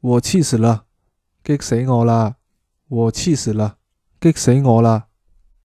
我气死了，激死我啦！我气死了，激死我啦！